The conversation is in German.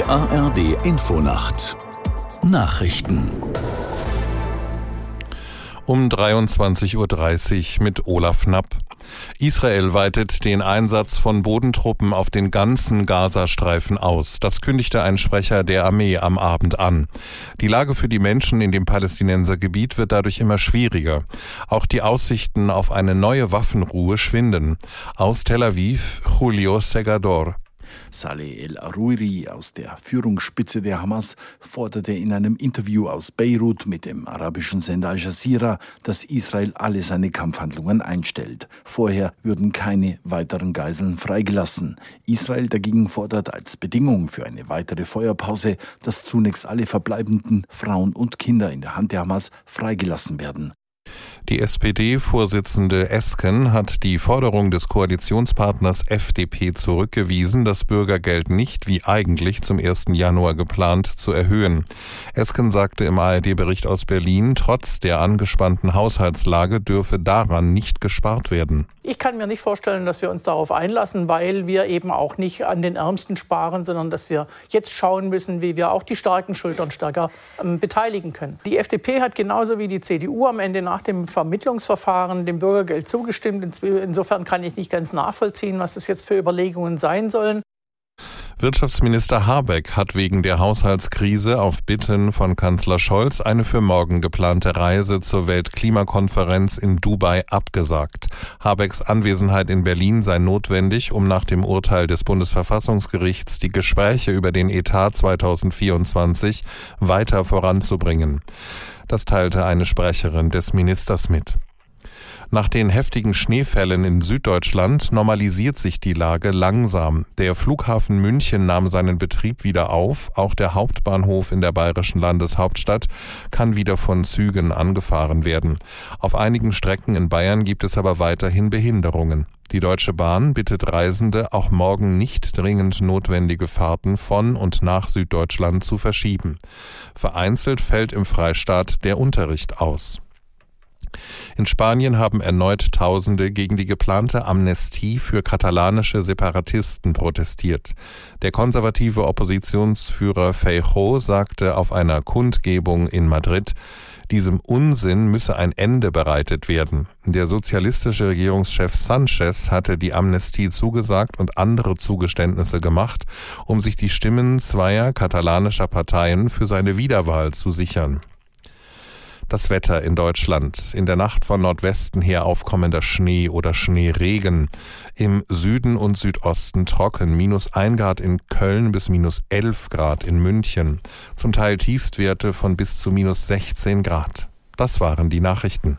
Die ARD Infonacht Nachrichten um 23.30 Uhr mit Olaf Knapp. Israel weitet den Einsatz von Bodentruppen auf den ganzen Gazastreifen aus. Das kündigte ein Sprecher der Armee am Abend an. Die Lage für die Menschen in dem Palästinensergebiet wird dadurch immer schwieriger. Auch die Aussichten auf eine neue Waffenruhe schwinden. Aus Tel Aviv, Julio Segador. Saleh el-Aruiri aus der Führungsspitze der Hamas forderte in einem Interview aus Beirut mit dem arabischen Sender Al Jazeera, dass Israel alle seine Kampfhandlungen einstellt. Vorher würden keine weiteren Geiseln freigelassen. Israel dagegen fordert als Bedingung für eine weitere Feuerpause, dass zunächst alle verbleibenden Frauen und Kinder in der Hand der Hamas freigelassen werden. Die SPD-Vorsitzende Esken hat die Forderung des Koalitionspartners FDP zurückgewiesen, das Bürgergeld nicht wie eigentlich zum 1. Januar geplant zu erhöhen. Esken sagte im ARD-Bericht aus Berlin, trotz der angespannten Haushaltslage dürfe daran nicht gespart werden. Ich kann mir nicht vorstellen, dass wir uns darauf einlassen, weil wir eben auch nicht an den Ärmsten sparen, sondern dass wir jetzt schauen müssen, wie wir auch die starken Schultern stärker ähm, beteiligen können. Die FDP hat genauso wie die CDU am Ende nach dem Vermittlungsverfahren dem Bürgergeld zugestimmt. Insofern kann ich nicht ganz nachvollziehen, was das jetzt für Überlegungen sein sollen. Wirtschaftsminister Habeck hat wegen der Haushaltskrise auf Bitten von Kanzler Scholz eine für morgen geplante Reise zur Weltklimakonferenz in Dubai abgesagt. Habecks Anwesenheit in Berlin sei notwendig, um nach dem Urteil des Bundesverfassungsgerichts die Gespräche über den Etat 2024 weiter voranzubringen. Das teilte eine Sprecherin des Ministers mit. Nach den heftigen Schneefällen in Süddeutschland normalisiert sich die Lage langsam. Der Flughafen München nahm seinen Betrieb wieder auf. Auch der Hauptbahnhof in der bayerischen Landeshauptstadt kann wieder von Zügen angefahren werden. Auf einigen Strecken in Bayern gibt es aber weiterhin Behinderungen. Die Deutsche Bahn bittet Reisende, auch morgen nicht dringend notwendige Fahrten von und nach Süddeutschland zu verschieben. Vereinzelt fällt im Freistaat der Unterricht aus. In Spanien haben erneut Tausende gegen die geplante Amnestie für katalanische Separatisten protestiert. Der konservative Oppositionsführer Feijóo sagte auf einer Kundgebung in Madrid, diesem Unsinn müsse ein Ende bereitet werden. Der sozialistische Regierungschef Sanchez hatte die Amnestie zugesagt und andere Zugeständnisse gemacht, um sich die Stimmen zweier katalanischer Parteien für seine Wiederwahl zu sichern. Das Wetter in Deutschland. In der Nacht von Nordwesten her aufkommender Schnee oder Schneeregen. Im Süden und Südosten trocken. Minus ein Grad in Köln bis minus elf Grad in München. Zum Teil Tiefstwerte von bis zu minus 16 Grad. Das waren die Nachrichten.